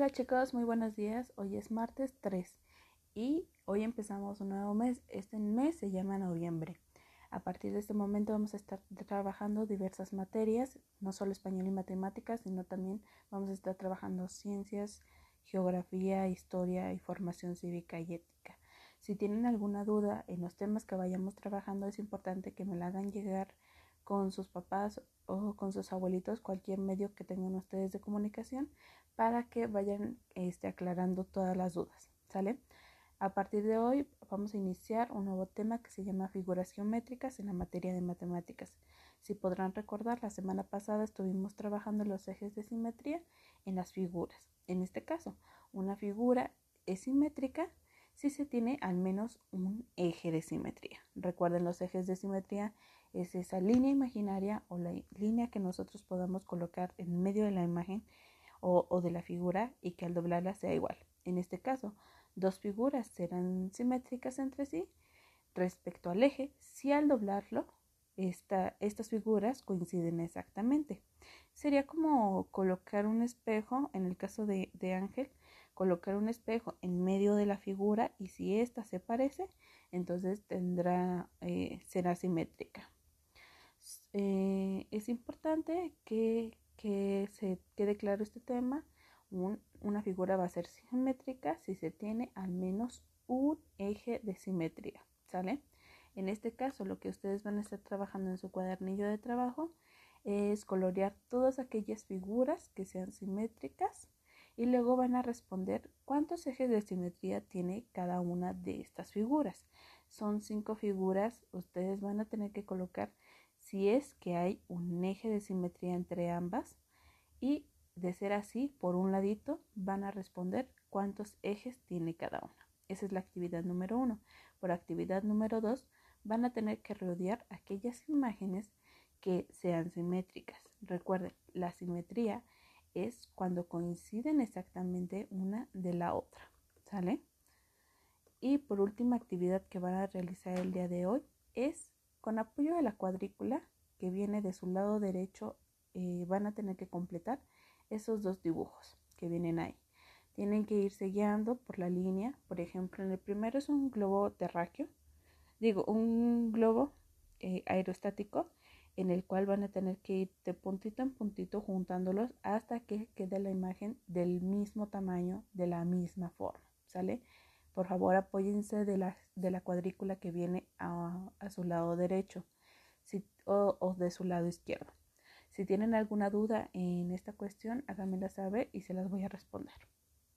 Hola chicos, muy buenos días. Hoy es martes 3 y hoy empezamos un nuevo mes. Este mes se llama noviembre. A partir de este momento vamos a estar trabajando diversas materias, no solo español y matemáticas, sino también vamos a estar trabajando ciencias, geografía, historia y formación cívica y ética. Si tienen alguna duda en los temas que vayamos trabajando, es importante que me la hagan llegar con sus papás o con sus abuelitos, cualquier medio que tengan ustedes de comunicación, para que vayan este, aclarando todas las dudas. ¿Sale? A partir de hoy vamos a iniciar un nuevo tema que se llama figuras geométricas en la materia de matemáticas. Si podrán recordar, la semana pasada estuvimos trabajando los ejes de simetría en las figuras. En este caso, una figura es simétrica si se tiene al menos un eje de simetría. Recuerden los ejes de simetría es esa línea imaginaria o la línea que nosotros podamos colocar en medio de la imagen o, de la figura y que al doblarla sea igual. En este caso, dos figuras serán simétricas entre sí respecto al eje si al doblarlo estas figuras coinciden exactamente. Sería como colocar un espejo, en el caso de, Ángel, colocar un espejo en medio de la figura y si ésta se parece, entonces tendrá, eh, será simétrica. Eh, es importante que, se quede claro este tema. una figura va a ser simétrica si se tiene al menos un eje de simetría. ¿Sale? En este caso, lo que ustedes van a estar trabajando en su cuadernillo de trabajo es colorear todas aquellas figuras que sean simétricas y luego van a responder cuántos ejes de simetría tiene cada una de estas figuras. Son cinco figuras, ustedes van a tener que colocar si es que hay un eje de simetría entre ambas y de ser así, por un ladito van a responder cuántos ejes tiene cada una. Esa es la actividad número uno. Por actividad número dos, van a tener que rodear aquellas imágenes que sean simétricas. Recuerden, la simetría es cuando coinciden exactamente una de la otra. ¿Sale? Y por última actividad que van a realizar el día de hoy es con apoyo de la cuadrícula que viene de su lado derecho, eh, van a tener que completar esos dos dibujos que vienen ahí. Tienen que irse guiando por la línea. Por ejemplo, en el primero es un globo terráqueo, digo, un globo eh, aerostático en el cual van a tener que ir de puntito en puntito juntándolos hasta que quede la imagen del mismo tamaño, de la misma forma, ¿sale? Por favor, apóyense de la, de la cuadrícula que viene a, su lado derecho o, de su lado izquierdo. Si tienen alguna duda en esta cuestión, háganmela saber y se las voy a responder.